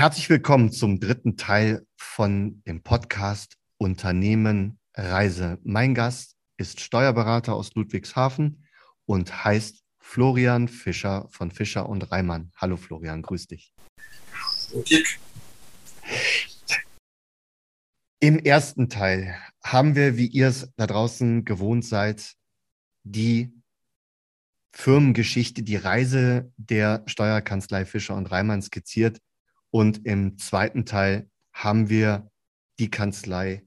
Herzlich willkommen zum dritten Teil von dem Podcast Unternehmen Reise. Mein Gast ist Steuerberater aus Ludwigshafen und heißt Florian Fischer von Fischer und Reimann. Hallo Florian, grüß dich. Okay. Im ersten Teil haben wir, wie ihr es da draußen gewohnt seid, die Firmengeschichte, die Reise der Steuerkanzlei Fischer und Reimann skizziert. Und im zweiten Teil haben wir die Kanzlei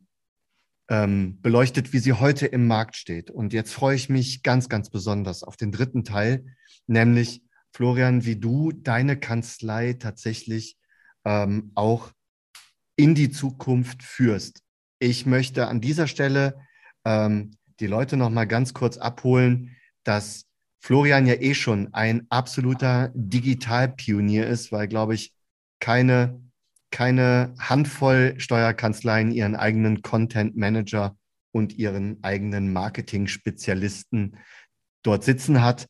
ähm, beleuchtet, wie sie heute im Markt steht. Und jetzt freue ich mich ganz, ganz besonders auf den dritten Teil, nämlich Florian, wie du deine Kanzlei tatsächlich ähm, auch in die Zukunft führst. Ich möchte an dieser Stelle ähm, die Leute noch mal ganz kurz abholen, dass Florian ja eh schon ein absoluter Digitalpionier ist, weil, glaube ich, keine, keine Handvoll Steuerkanzleien ihren eigenen Content Manager und ihren eigenen Marketing-Spezialisten dort sitzen hat.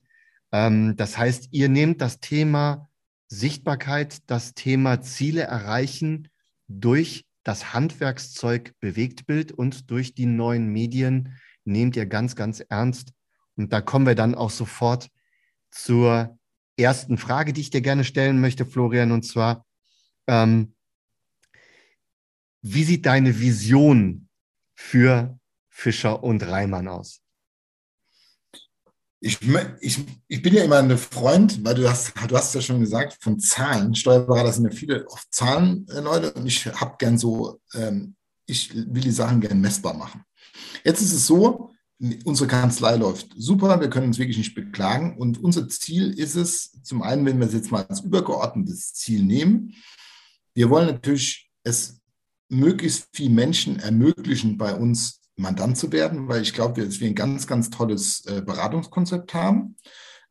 Ähm, das heißt, ihr nehmt das Thema Sichtbarkeit, das Thema Ziele erreichen durch das Handwerkszeug Bewegtbild und durch die neuen Medien nehmt ihr ganz, ganz ernst. Und da kommen wir dann auch sofort zur ersten Frage, die ich dir gerne stellen möchte, Florian, und zwar, ähm, wie sieht deine Vision für Fischer und Reimann aus? Ich, ich, ich bin ja immer ein Freund, weil du hast, du hast ja schon gesagt, von Zahlen. Steuerberater sind ja viele oft Zahlen, äh, und ich habe gern so, ähm, ich will die Sachen gern messbar machen. Jetzt ist es so, unsere Kanzlei läuft super, wir können uns wirklich nicht beklagen. Und unser Ziel ist es, zum einen, wenn wir es jetzt mal als übergeordnetes Ziel nehmen, wir wollen natürlich es möglichst viel Menschen ermöglichen, bei uns Mandant zu werden, weil ich glaube, dass wir ein ganz, ganz tolles äh, Beratungskonzept haben.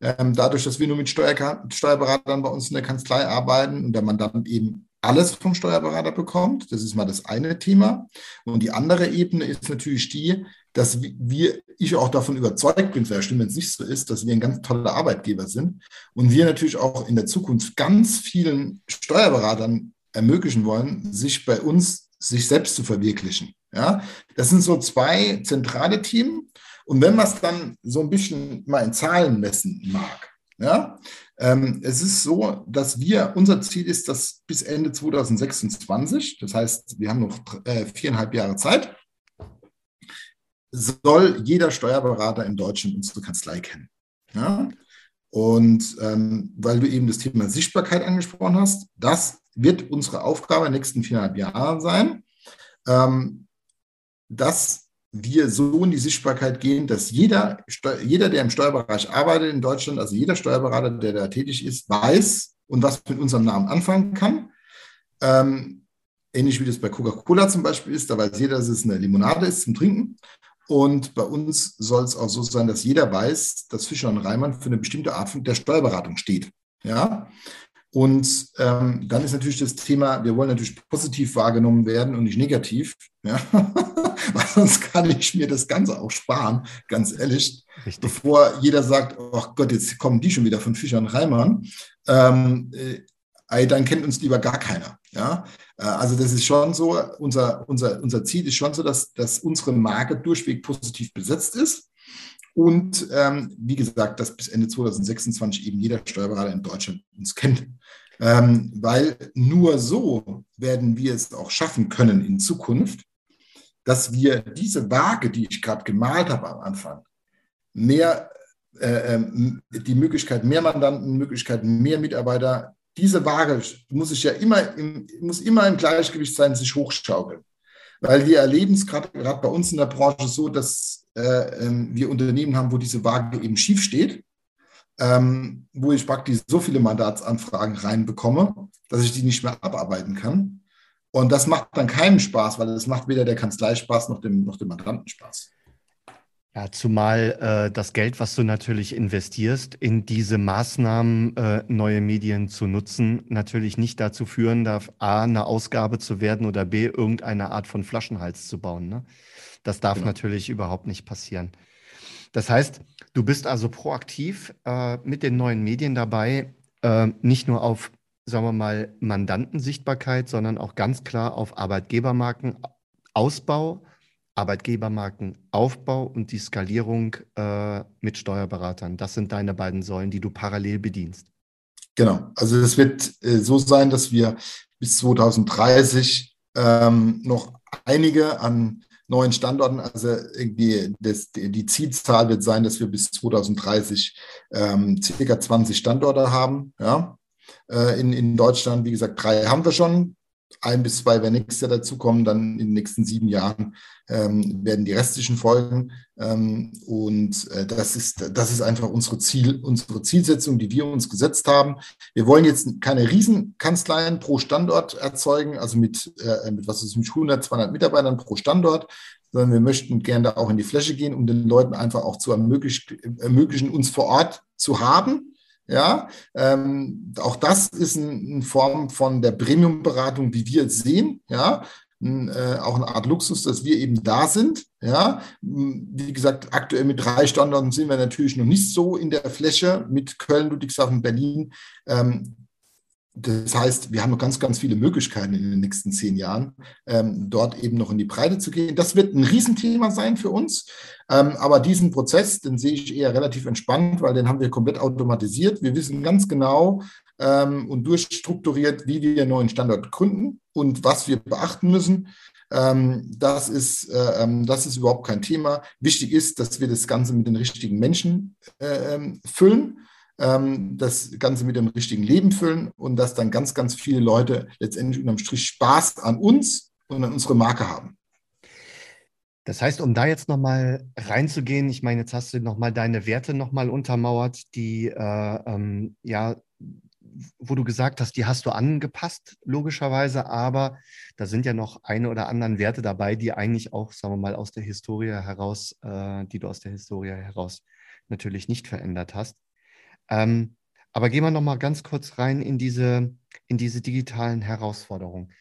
Ähm, dadurch, dass wir nur mit Steuer Steuerberatern bei uns in der Kanzlei arbeiten und der Mandant eben alles vom Steuerberater bekommt, das ist mal das eine Thema. Und die andere Ebene ist natürlich die, dass wir, ich auch davon überzeugt bin, wäre schlimm, wenn es nicht so ist, dass wir ein ganz toller Arbeitgeber sind und wir natürlich auch in der Zukunft ganz vielen Steuerberatern ermöglichen wollen, sich bei uns sich selbst zu verwirklichen. Ja, das sind so zwei zentrale Themen. Und wenn man es dann so ein bisschen mal in Zahlen messen mag, ja, ähm, es ist so, dass wir, unser Ziel ist, dass bis Ende 2026, das heißt, wir haben noch äh, viereinhalb Jahre Zeit, soll jeder Steuerberater in Deutschland unsere Kanzlei kennen. Ja? Und ähm, weil du eben das Thema Sichtbarkeit angesprochen hast, das wird unsere Aufgabe in den nächsten viereinhalb Jahren sein, ähm, dass wir so in die Sichtbarkeit gehen, dass jeder, jeder, der im Steuerbereich arbeitet in Deutschland, also jeder Steuerberater, der da tätig ist, weiß und was mit unserem Namen anfangen kann. Ähm, ähnlich wie das bei Coca-Cola zum Beispiel ist, da weiß jeder, dass es eine Limonade ist zum Trinken. Und bei uns soll es auch so sein, dass jeder weiß, dass Fischer und Reimann für eine bestimmte Art der Steuerberatung steht. Ja. Und ähm, dann ist natürlich das Thema, wir wollen natürlich positiv wahrgenommen werden und nicht negativ. Ja? Weil sonst kann ich mir das Ganze auch sparen, ganz ehrlich. Richtig. Bevor jeder sagt, oh Gott, jetzt kommen die schon wieder von Fischer und Reimann. Ähm, äh, dann kennt uns lieber gar keiner. Ja? Äh, also das ist schon so, unser, unser, unser Ziel ist schon so, dass, dass unsere Marke durchweg positiv besetzt ist. Und ähm, wie gesagt, dass bis Ende 2026 eben jeder Steuerberater in Deutschland uns kennt. Ähm, weil nur so werden wir es auch schaffen können in Zukunft, dass wir diese Waage, die ich gerade gemalt habe am Anfang, mehr äh, ähm, die Möglichkeit, mehr Mandanten, Möglichkeit, mehr Mitarbeiter, diese Waage muss ich ja immer im, muss immer im Gleichgewicht sein, sich hochschaukeln. Weil wir erleben es gerade bei uns in der Branche so, dass äh, ähm, wir Unternehmen haben, wo diese Waage eben schief steht, ähm, wo ich praktisch so viele Mandatsanfragen reinbekomme, dass ich die nicht mehr abarbeiten kann. Und das macht dann keinen Spaß, weil es macht weder der Kanzlei Spaß noch dem, noch dem Mandanten Spaß. Ja, zumal äh, das Geld, was du natürlich investierst, in diese Maßnahmen, äh, neue Medien zu nutzen, natürlich nicht dazu führen darf, A, eine Ausgabe zu werden oder B, irgendeine Art von Flaschenhals zu bauen. Ne? Das darf genau. natürlich überhaupt nicht passieren. Das heißt, du bist also proaktiv äh, mit den neuen Medien dabei, äh, nicht nur auf sagen wir mal, Mandantensichtbarkeit, sondern auch ganz klar auf Arbeitgebermarkenausbau, Arbeitgebermarkenaufbau und die Skalierung äh, mit Steuerberatern. Das sind deine beiden Säulen, die du parallel bedienst. Genau. Also es wird äh, so sein, dass wir bis 2030 ähm, noch einige an neuen Standorten, also irgendwie das, die Zielzahl wird sein, dass wir bis 2030 ähm, circa 20 Standorte haben. Ja, äh, in, in Deutschland, wie gesagt, drei haben wir schon ein bis zwei werden nächstes Jahr dazukommen, dann in den nächsten sieben Jahren ähm, werden die restlichen folgen. Ähm, und äh, das, ist, das ist einfach unsere, Ziel, unsere Zielsetzung, die wir uns gesetzt haben. Wir wollen jetzt keine Riesenkanzleien pro Standort erzeugen, also mit, äh, mit was ist mit 100, 200 Mitarbeitern pro Standort, sondern wir möchten gerne da auch in die Fläche gehen, um den Leuten einfach auch zu ermöglichen, ermöglichen uns vor Ort zu haben ja, ähm, auch das ist eine Form von der Premium-Beratung, wie wir es sehen. Ja, äh, auch eine Art Luxus, dass wir eben da sind. Ja, wie gesagt, aktuell mit drei Standorten sind wir natürlich noch nicht so in der Fläche mit Köln, Ludwigshafen, Berlin. Ähm, das heißt, wir haben noch ganz, ganz viele Möglichkeiten in den nächsten zehn Jahren, ähm, dort eben noch in die Breite zu gehen. Das wird ein Riesenthema sein für uns. Ähm, aber diesen Prozess, den sehe ich eher relativ entspannt, weil den haben wir komplett automatisiert. Wir wissen ganz genau ähm, und durchstrukturiert, wie wir einen neuen Standort gründen und was wir beachten müssen. Ähm, das, ist, äh, ähm, das ist überhaupt kein Thema. Wichtig ist, dass wir das Ganze mit den richtigen Menschen äh, ähm, füllen das Ganze mit dem richtigen Leben füllen und dass dann ganz, ganz viele Leute letztendlich unterm Strich Spaß an uns und an unsere Marke haben. Das heißt, um da jetzt nochmal reinzugehen, ich meine, jetzt hast du nochmal deine Werte nochmal untermauert, die, äh, ähm, ja, wo du gesagt hast, die hast du angepasst, logischerweise, aber da sind ja noch eine oder anderen Werte dabei, die eigentlich auch, sagen wir mal, aus der Historie heraus, äh, die du aus der Historie heraus natürlich nicht verändert hast. Ähm, aber gehen wir noch mal ganz kurz rein in diese, in diese digitalen Herausforderungen.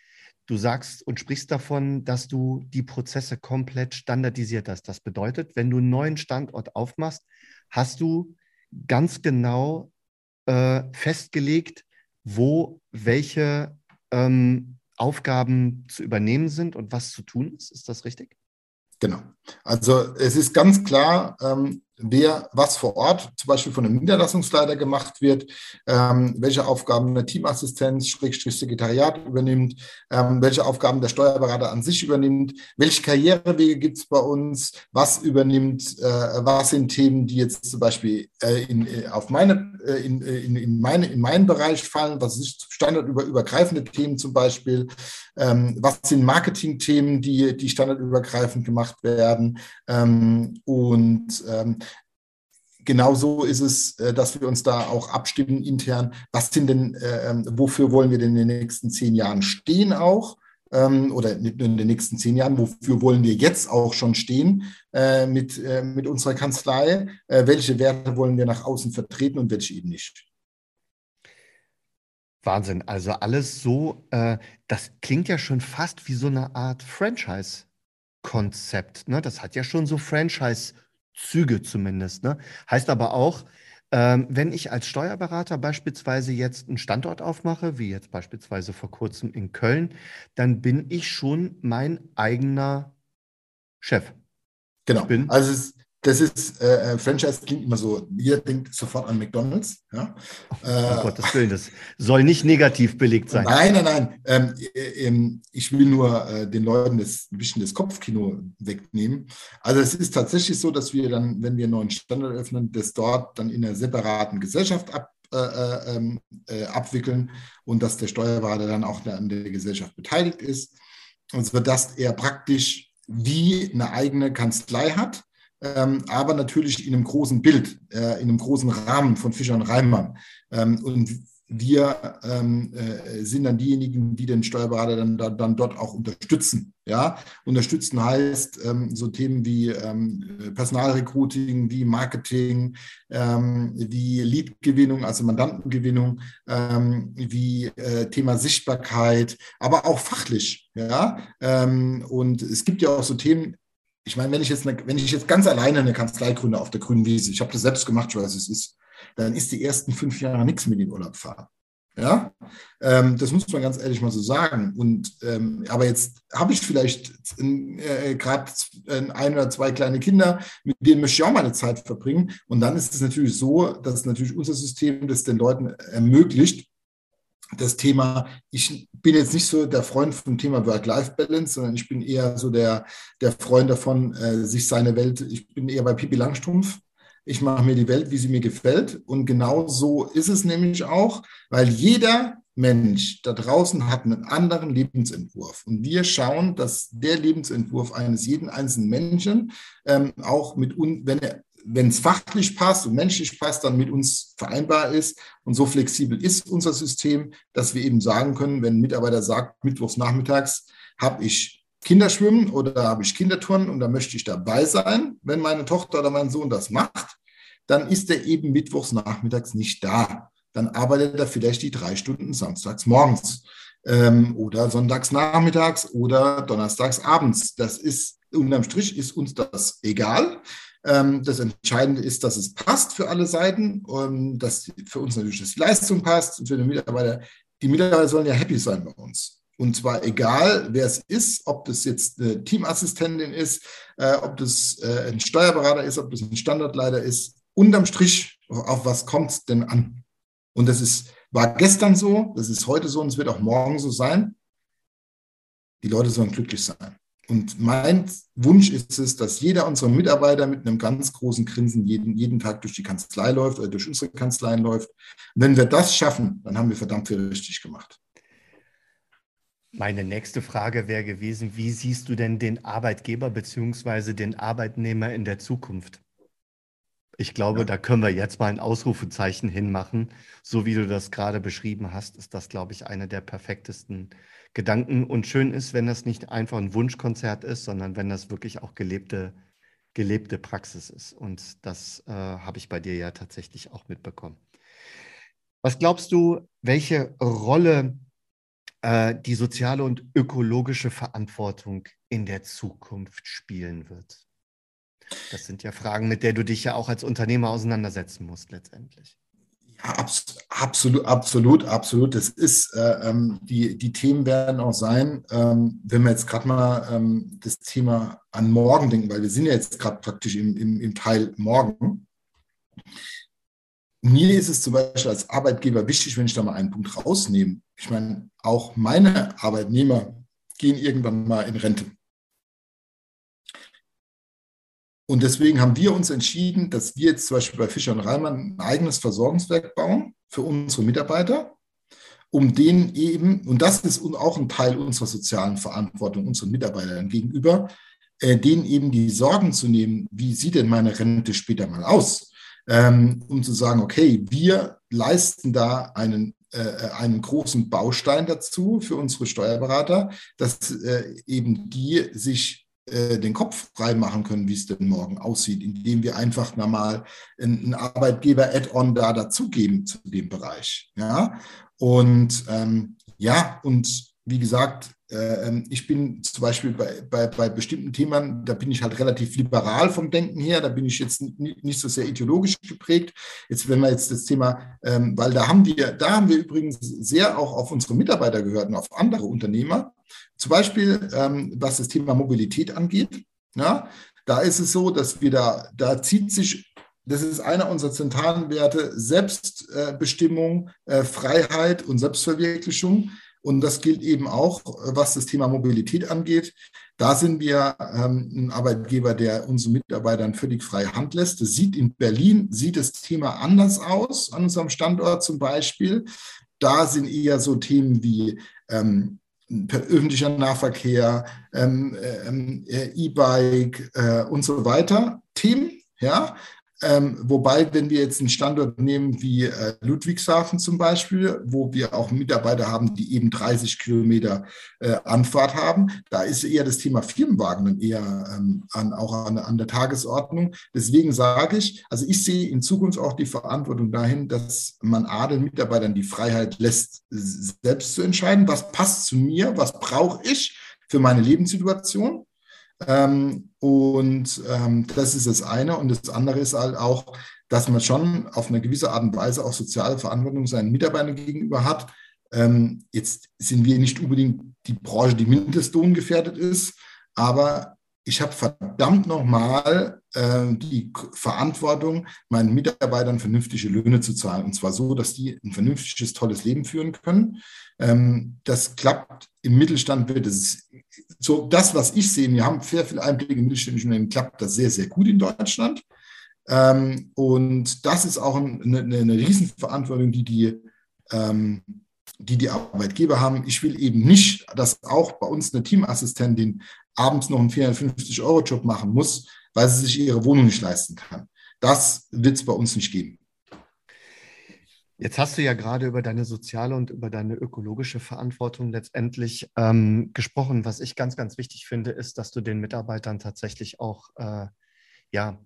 Du sagst und sprichst davon, dass du die Prozesse komplett standardisiert hast. Das bedeutet, wenn du einen neuen Standort aufmachst, hast du ganz genau äh, festgelegt, wo welche ähm, Aufgaben zu übernehmen sind und was zu tun ist. Ist das richtig? Genau. Also es ist ganz klar, ähm, wer was vor Ort, zum Beispiel von einem Niederlassungsleiter gemacht wird, ähm, welche Aufgaben der Teamassistenz, Schrägstrich Sekretariat übernimmt, ähm, welche Aufgaben der Steuerberater an sich übernimmt, welche Karrierewege gibt es bei uns, was übernimmt, äh, was sind Themen, die jetzt zum Beispiel äh, in, äh, auf meine, äh, in, äh, in, in, meine, in meinen Bereich fallen, was ist standardübergreifende Themen zum Beispiel, ähm, was sind Marketingthemen, die, die standardübergreifend gemacht werden ähm, und ähm, genauso ist es, äh, dass wir uns da auch abstimmen intern. Was sind denn, äh, ähm, wofür wollen wir denn in den nächsten zehn Jahren stehen auch? Ähm, oder nicht nur in den nächsten zehn Jahren, wofür wollen wir jetzt auch schon stehen äh, mit, mit unserer Kanzlei? welche Werte wollen wir nach außen vertreten und welche eben nicht? Wahnsinn. Also alles so, das klingt ja schon fast wie so eine Art Franchise-Konzept. Ne? Das hat ja schon so Franchise- Züge zumindest. Ne? Heißt aber auch, ähm, wenn ich als Steuerberater beispielsweise jetzt einen Standort aufmache, wie jetzt beispielsweise vor kurzem in Köln, dann bin ich schon mein eigener Chef. Genau. also es, das ist, äh, äh, Franchise klingt immer so, jeder denkt sofort an McDonalds. Ja? Oh, äh, um Gottes Willen, das soll nicht negativ belegt sein. Nein, nein, nein. Ähm, äh, ähm, ich will nur äh, den Leuten das, ein bisschen das Kopfkino wegnehmen. Also es ist tatsächlich so, dass wir dann, wenn wir einen neuen Standard öffnen, das dort dann in einer separaten Gesellschaft ab, äh, äh ähm, abwickeln und dass der Steuerberater dann auch an der Gesellschaft beteiligt ist. Und so dass er praktisch wie eine eigene Kanzlei hat ähm, aber natürlich in einem großen Bild, äh, in einem großen Rahmen von Fischer und Reimann. Ähm, und wir ähm, äh, sind dann diejenigen, die den Steuerberater dann, dann, dann dort auch unterstützen. Ja? Unterstützen heißt ähm, so Themen wie ähm, Personalrecruiting, wie Marketing, ähm, wie Leadgewinnung, also Mandantengewinnung, ähm, wie äh, Thema Sichtbarkeit, aber auch fachlich. Ja? Ähm, und es gibt ja auch so Themen, ich meine, wenn ich jetzt, eine, wenn ich jetzt ganz alleine eine Kanzlei gründe auf der grünen Wiese, ich habe das selbst gemacht, ich weiß, es ist, dann ist die ersten fünf Jahre nichts mit in Urlaub fahren. Ja, ähm, das muss man ganz ehrlich mal so sagen. Und ähm, aber jetzt habe ich vielleicht äh, gerade ein oder zwei kleine Kinder, mit denen möchte ich auch meine Zeit verbringen. Und dann ist es natürlich so, dass natürlich unser System das den Leuten ermöglicht, das Thema, ich bin jetzt nicht so der Freund vom Thema Work-Life-Balance, sondern ich bin eher so der, der Freund davon, äh, sich seine Welt, ich bin eher bei Pipi Langstrumpf, ich mache mir die Welt, wie sie mir gefällt. Und genau so ist es nämlich auch, weil jeder Mensch da draußen hat einen anderen Lebensentwurf. Und wir schauen, dass der Lebensentwurf eines jeden einzelnen Menschen ähm, auch mit uns, wenn er wenn es fachlich passt und menschlich passt, dann mit uns vereinbar ist. Und so flexibel ist unser System, dass wir eben sagen können, wenn ein Mitarbeiter sagt, mittwochs nachmittags habe ich Kinderschwimmen oder habe ich Kinderturnen und da möchte ich dabei sein, wenn meine Tochter oder mein Sohn das macht, dann ist er eben mittwochs nachmittags nicht da. Dann arbeitet er vielleicht die drei Stunden samstags morgens ähm, oder sonntags nachmittags oder donnerstags abends. Das ist unterm Strich ist uns das egal. Ähm, das Entscheidende ist, dass es passt für alle Seiten und dass für uns natürlich dass die Leistung passt und für den Mitarbeiter. Die Mitarbeiter sollen ja happy sein bei uns. Und zwar egal, wer es ist, ob das jetzt eine Teamassistentin ist, äh, ob das äh, ein Steuerberater ist, ob das ein Standardleiter ist. Unterm Strich, auf was kommt es denn an? Und das ist, war gestern so, das ist heute so und es wird auch morgen so sein. Die Leute sollen glücklich sein. Und mein Wunsch ist es, dass jeder unserer Mitarbeiter mit einem ganz großen Grinsen jeden, jeden Tag durch die Kanzlei läuft oder durch unsere Kanzleien läuft. Und wenn wir das schaffen, dann haben wir verdammt viel richtig gemacht. Meine nächste Frage wäre gewesen, wie siehst du denn den Arbeitgeber bzw. den Arbeitnehmer in der Zukunft? Ich glaube, ja. da können wir jetzt mal ein Ausrufezeichen hinmachen. So wie du das gerade beschrieben hast, ist das, glaube ich, eine der perfektesten Gedanken. Und schön ist, wenn das nicht einfach ein Wunschkonzert ist, sondern wenn das wirklich auch gelebte, gelebte Praxis ist. Und das äh, habe ich bei dir ja tatsächlich auch mitbekommen. Was glaubst du, welche Rolle äh, die soziale und ökologische Verantwortung in der Zukunft spielen wird? Das sind ja Fragen, mit der du dich ja auch als Unternehmer auseinandersetzen musst letztendlich. Ja, abs absolut, absolut, absolut. Das ist, äh, ähm, die, die Themen werden auch sein, ähm, wenn wir jetzt gerade mal ähm, das Thema an morgen denken, weil wir sind ja jetzt gerade praktisch im, im, im Teil morgen. Mir ist es zum Beispiel als Arbeitgeber wichtig, wenn ich da mal einen Punkt rausnehme. Ich meine, auch meine Arbeitnehmer gehen irgendwann mal in Rente. Und deswegen haben wir uns entschieden, dass wir jetzt zum Beispiel bei Fischer und Reimann ein eigenes Versorgungswerk bauen für unsere Mitarbeiter, um denen eben, und das ist auch ein Teil unserer sozialen Verantwortung unseren Mitarbeitern gegenüber, äh, denen eben die Sorgen zu nehmen, wie sieht denn meine Rente später mal aus? ähm, um zu sagen, okay, wir leisten da einen, äh, einen großen Baustein dazu für unsere Steuerberater, dass äh, eben die sich äh, den Kopf frei machen können, wie es denn morgen aussieht, indem wir einfach mal einen Arbeitgeber-Add-on da dazugeben zu dem Bereich. Ja, und ähm, ja, und wie gesagt, äh, ähm, ich bin zum Beispiel bei, bei, bei, bestimmten Themen, da bin ich halt relativ liberal vom Denken her, da bin ich jetzt nicht so sehr ideologisch geprägt. Jetzt, wenn wir jetzt das Thema, ähm, weil da haben wir, da haben wir übrigens sehr auch auf unsere Mitarbeiter gehört und auf andere Unternehmer. Zum Beispiel, ähm, was das Thema Mobilität angeht. Ja, da ist es so, dass wir da, da zieht sich das ist einer unserer zentralen Werte, Selbstbestimmung, äh, Freiheit und Selbstverwirklichung. Und das gilt eben auch, was das Thema Mobilität angeht. Da sind wir ähm, ein Arbeitgeber, der unseren Mitarbeitern völlig freie Hand lässt. Das sieht in Berlin, sieht das Thema anders aus, an unserem Standort zum Beispiel. Da sind eher so Themen wie ähm, öffentlicher Nahverkehr, ähm, ähm äh, E-Bike äh, und so weiter Themen. Ja, ähm, wobei, wenn wir jetzt einen Standort nehmen wie äh, Ludwigshafen zum Beispiel, wo wir auch Mitarbeiter haben, die eben 30 Kilometer äh, Anfahrt haben, da ist eher das Thema Firmenwagen dann eher ähm, an, auch an, an, der Tagesordnung. Deswegen sage ich, also ich sehe in Zukunft auch die Verantwortung dahin, dass man A, Mitarbeitern die Freiheit lässt, selbst zu entscheiden, was passt zu mir, was brauche ich für meine Lebenssituation Ähm, und ähm, das ist das eine. Und das andere ist halt auch, dass man schon auf eine gewisse Art und Weise auch soziale Verantwortung seinen Mitarbeitern gegenüber hat. Ähm, jetzt sind wir nicht unbedingt die Branche, die mindestlohngefährdet ist, aber ich habe verdammt nochmal äh, die Verantwortung, meinen Mitarbeitern vernünftige Löhne zu zahlen. Und zwar so, dass die ein vernünftiges, tolles Leben führen können. Ähm, das klappt im Mittelstand, wird es so das, was ich sehe, wir haben sehr viele Einblicke im mittelständischen Unternehmen, klappt das sehr, sehr gut in Deutschland. Ähm, und das ist auch eine, eine Riesenverantwortung, die die ähm, die die Arbeitgeber haben. Ich will eben nicht, dass auch bei uns eine Teamassistentin abends noch einen 450-Euro-Job machen muss, weil sie sich ihre Wohnung nicht leisten kann. Das wird es bei uns nicht geben. Jetzt hast du ja gerade über deine soziale und über deine ökologische Verantwortung letztendlich ähm, gesprochen. Was ich ganz, ganz wichtig finde, ist, dass du den Mitarbeitern tatsächlich auch äh, ja,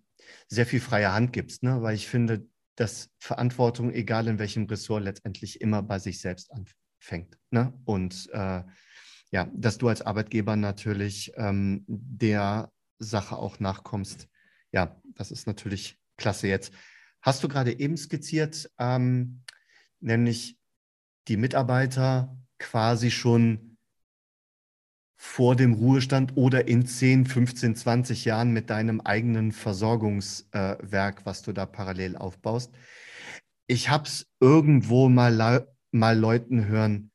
sehr viel freie Hand gibst, ne? weil ich finde, dass Verantwortung, egal in welchem Ressort, letztendlich immer bei sich selbst anfängt. Ne? Und äh, ja, dass du als Arbeitgeber natürlich ähm, der Sache auch nachkommst. Ja, das ist natürlich klasse jetzt. Hast du gerade eben skizziert, ähm, nämlich die Mitarbeiter quasi schon vor dem Ruhestand oder in 10, 15, 20 Jahren mit deinem eigenen Versorgungswerk, äh, was du da parallel aufbaust. Ich habe es irgendwo mal, mal Leuten hören,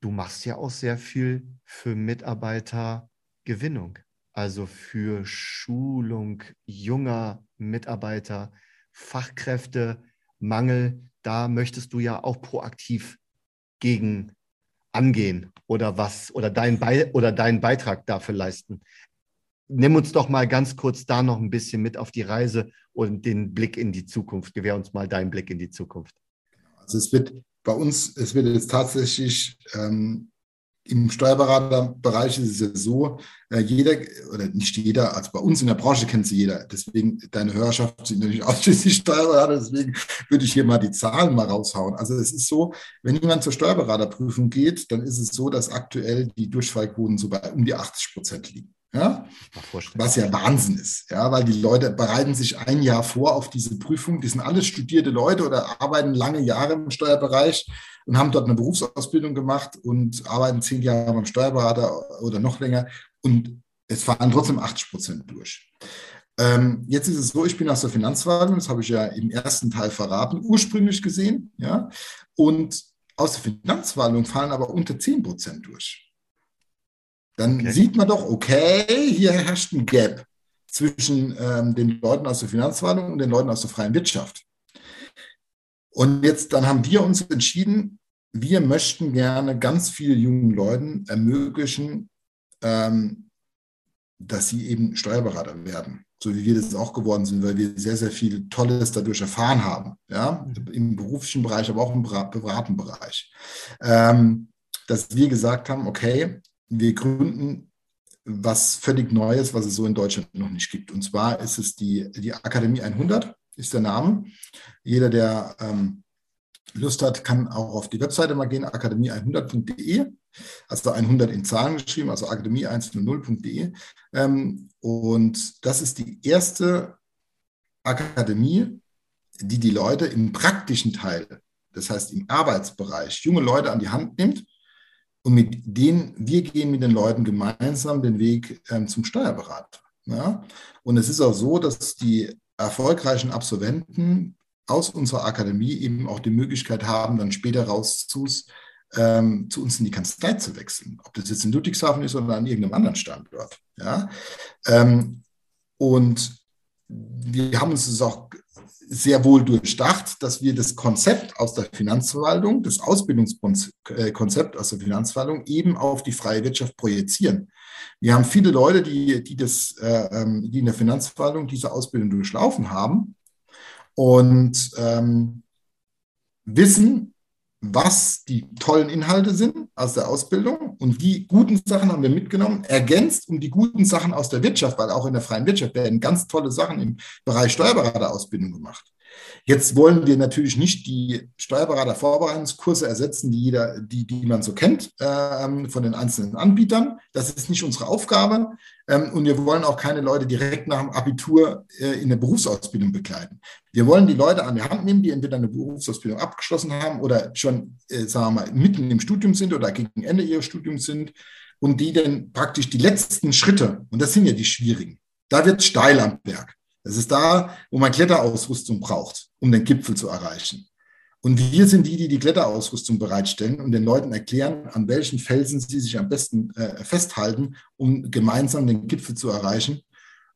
du machst ja auch sehr viel für Mitarbeitergewinnung, also für Schulung junger Mitarbeiter, Fachkräfte, Mangel. Da möchtest du ja auch proaktiv gegen angehen oder was oder deinen Be oder deinen Beitrag dafür leisten. Nimm uns doch mal ganz kurz da noch ein bisschen mit auf die Reise und den Blick in die Zukunft. Gewähr uns mal deinen Blick in die Zukunft. Also es wird bei uns, es wird jetzt tatsächlich ähm, im Steuerberaterbereich ist es ja so, äh, jeder, oder nicht jeder, also bei uns in der Branche kennt sie jeder. Deswegen, deine Hörerschaft sind natürlich ausschließlich Steuerberater, deswegen würde ich hier mal die Zahlen mal raushauen. Also es ist so, wenn jemand zur Steuerberaterprüfung geht, dann ist es so, dass aktuell die Durchfallquoten so bei um die 80 Prozent liegen. Ja? Was ja Wahnsinn ist, ja, weil die Leute bereiten sich ein Jahr vor auf diese Prüfung. Die sind alles studierte Leute oder arbeiten lange Jahre im Steuerbereich und haben dort eine Berufsausbildung gemacht und arbeiten zehn Jahre beim Steuerberater oder noch länger und es fahren trotzdem 80 Prozent durch. Ähm, jetzt ist es so, ich bin aus der Finanzverwaltung, das habe ich ja im ersten Teil verraten, ursprünglich gesehen, ja, und aus der Finanzverwaltung fallen aber unter 10 Prozent durch dann okay. sieht man doch, okay, hier herrscht ein Gap zwischen ähm, den Leuten aus der Finanzverwaltung und den Leuten aus der freien Wirtschaft. Und jetzt, dann haben wir uns entschieden, wir möchten gerne ganz vielen jungen Leuten ermöglichen, ähm, dass sie eben Steuerberater werden, so wie wir das auch geworden sind, weil wir sehr, sehr viel Tolles dadurch erfahren haben, ja, im beruflichen Bereich, aber auch im privaten Bereich. Ähm, dass wir gesagt haben, okay, wir gründen was völlig Neues, was es so in Deutschland noch nicht gibt. Und zwar ist es die, die Akademie 100, ist der Name. Jeder, der ähm, Lust hat, kann auch auf die Webseite mal gehen, akademie100.de, also 100 in Zahlen geschrieben, also akademie100.de. Ähm, und das ist die erste Akademie, die die Leute im praktischen Teil, das heißt im Arbeitsbereich, junge Leute an die Hand nimmt und mit denen, wir gehen mit den Leuten gemeinsam den Weg ähm, zum Steuerberater. Ja? Und es ist auch so, dass die erfolgreichen Absolventen aus unserer Akademie eben auch die Möglichkeit haben, dann später raus zu, ähm, zu uns in die Kanzlei zu wechseln. Ob das jetzt in Ludwigshafen ist oder an irgendeinem anderen Standort. Ja? Ähm, und wir haben uns das auch sehr wohl durchdacht, dass wir das Konzept aus der Finanzverwaltung, das Ausbildungskonzept aus der Finanzverwaltung eben auf die freie Wirtschaft projizieren. Wir haben viele Leute, die, die, das, äh, ähm, die in der Finanzverwaltung diese Ausbildung durchlaufen haben und ähm, wissen, was die tollen Inhalte sind aus der Ausbildung und die guten Sachen haben wir mitgenommen, ergänzt um die guten Sachen aus der Wirtschaft, weil auch in der freien Wirtschaft werden ganz tolle Sachen im Bereich Steuerberaterausbildung gemacht. Jetzt wollen wir natürlich nicht die Steuerberater-Vorbereitungskurse ersetzen, die, jeder, die, die man so kennt äh, von den einzelnen Anbietern. Das ist nicht unsere Aufgabe. Ähm, und wir wollen auch keine Leute direkt nach dem Abitur äh, in der Berufsausbildung begleiten. Wir wollen die Leute an die Hand nehmen, die entweder eine Berufsausbildung abgeschlossen haben oder schon, äh, sagen wir mal, mitten im Studium sind oder gegen Ende ihres Studiums sind und die dann praktisch die letzten Schritte, und das sind ja die schwierigen, da wird steil am Berg. Das ist da, wo man Kletterausrüstung braucht, um den Gipfel zu erreichen. Und wir sind die, die die Kletterausrüstung bereitstellen und den Leuten erklären, an welchen Felsen sie sich am besten äh, festhalten, um gemeinsam den Gipfel zu erreichen.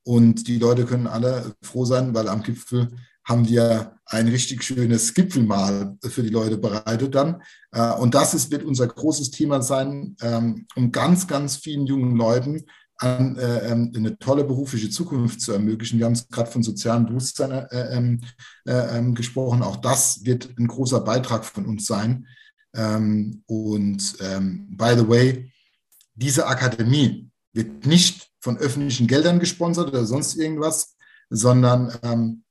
Und die Leute können alle froh sein, weil am Gipfel haben wir ein richtig schönes Gipfelmahl für die Leute bereitet dann. Äh, und das ist, wird unser großes Thema sein, ähm, um ganz, ganz vielen jungen Leuten an, äh, ähm, eine tolle berufliche Zukunft zu ermöglichen. Wir haben es gerade von sozialem Bewusstsein äh, ähm, äh, ähm, gesprochen. Auch das wird ein großer Beitrag von uns sein. Ähm, und ähm, by the way, diese Akademie wird nicht von öffentlichen Geldern gesponsert oder sonst irgendwas, sondern ähm,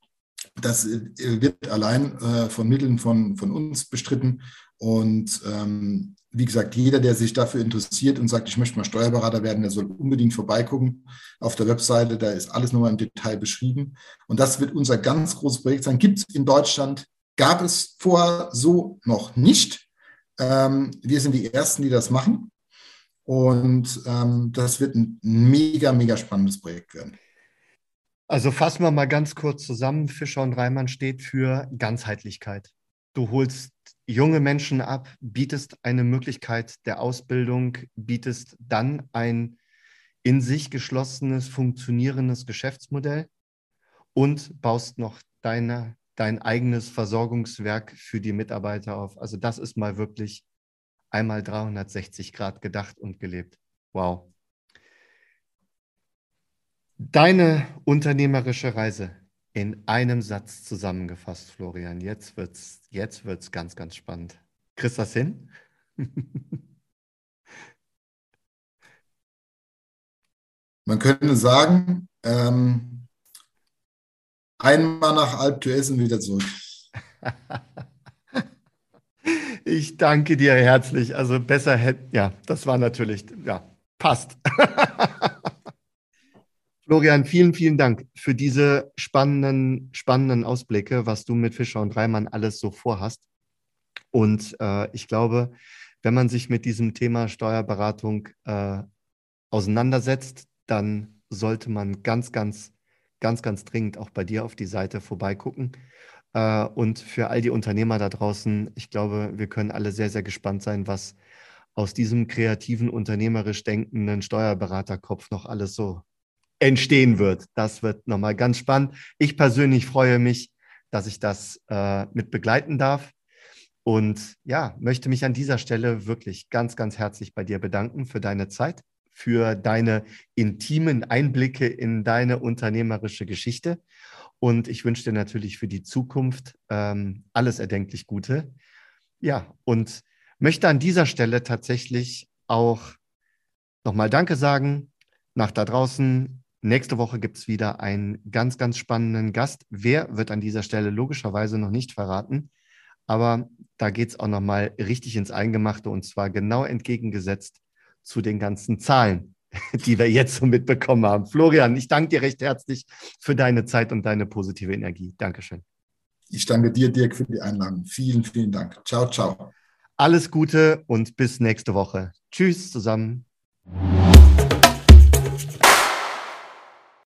das äh, wird allein äh, von Mitteln von, von uns bestritten. Und ähm, wie gesagt, jeder, der sich dafür interessiert und sagt, ich möchte mal Steuerberater werden, der soll unbedingt vorbeigucken auf der Webseite. Da ist alles nochmal im Detail beschrieben. Und das wird unser ganz großes Projekt sein. Gibt es in Deutschland, gab es vorher so noch nicht. Ähm, wir sind die Ersten, die das machen. Und ähm, das wird ein mega, mega spannendes Projekt werden. Also fassen wir mal ganz kurz zusammen. Fischer und Reimann steht für Ganzheitlichkeit. Du holst junge Menschen ab, bietest eine Möglichkeit der Ausbildung, bietest dann ein in sich geschlossenes, funktionierendes Geschäftsmodell und baust noch deine, dein eigenes Versorgungswerk für die Mitarbeiter auf. Also das ist mal wirklich einmal 360 Grad gedacht und gelebt. Wow. Deine unternehmerische Reise in einem Satz zusammengefasst, Florian. Jetzt wird es jetzt wird's ganz, ganz spannend. Kriegst du das hin? Man könnte sagen, ähm, einmal nach Alp d'Huez und wieder zurück. ich danke dir herzlich. Also besser hätte, ja, das war natürlich, ja, passt. Florian, vielen, vielen Dank für diese spannenden, spannenden Ausblicke, was du mit Fischer und Reimann alles so vorhast. Und äh, ich glaube, wenn man sich mit diesem Thema Steuerberatung äh, auseinandersetzt, dann sollte man ganz, ganz, ganz, ganz dringend auch bei dir auf die Seite vorbeigucken. Äh, und für all die Unternehmer da draußen, ich glaube, wir können alle sehr, sehr gespannt sein, was aus diesem kreativen, unternehmerisch denkenden Steuerberaterkopf noch alles so entstehen wird. Das wird nochmal ganz spannend. Ich persönlich freue mich, dass ich das äh, mit begleiten darf. Und ja, möchte mich an dieser Stelle wirklich ganz, ganz herzlich bei dir bedanken für deine Zeit, für deine intimen Einblicke in deine unternehmerische Geschichte. Und ich wünsche dir natürlich für die Zukunft ähm, alles erdenklich Gute. Ja, und möchte an dieser Stelle tatsächlich auch nochmal Danke sagen nach da draußen Nächste Woche gibt es wieder einen ganz, ganz spannenden Gast. Wer wird an dieser Stelle logischerweise noch nicht verraten. Aber da geht es auch nochmal richtig ins Eingemachte und zwar genau entgegengesetzt zu den ganzen Zahlen, die wir jetzt so mitbekommen haben. Florian, ich danke dir recht herzlich für deine Zeit und deine positive Energie. Dankeschön. Ich danke dir, Dirk, für die Einladung. Vielen, vielen Dank. Ciao, ciao. Alles Gute und bis nächste Woche. Tschüss zusammen.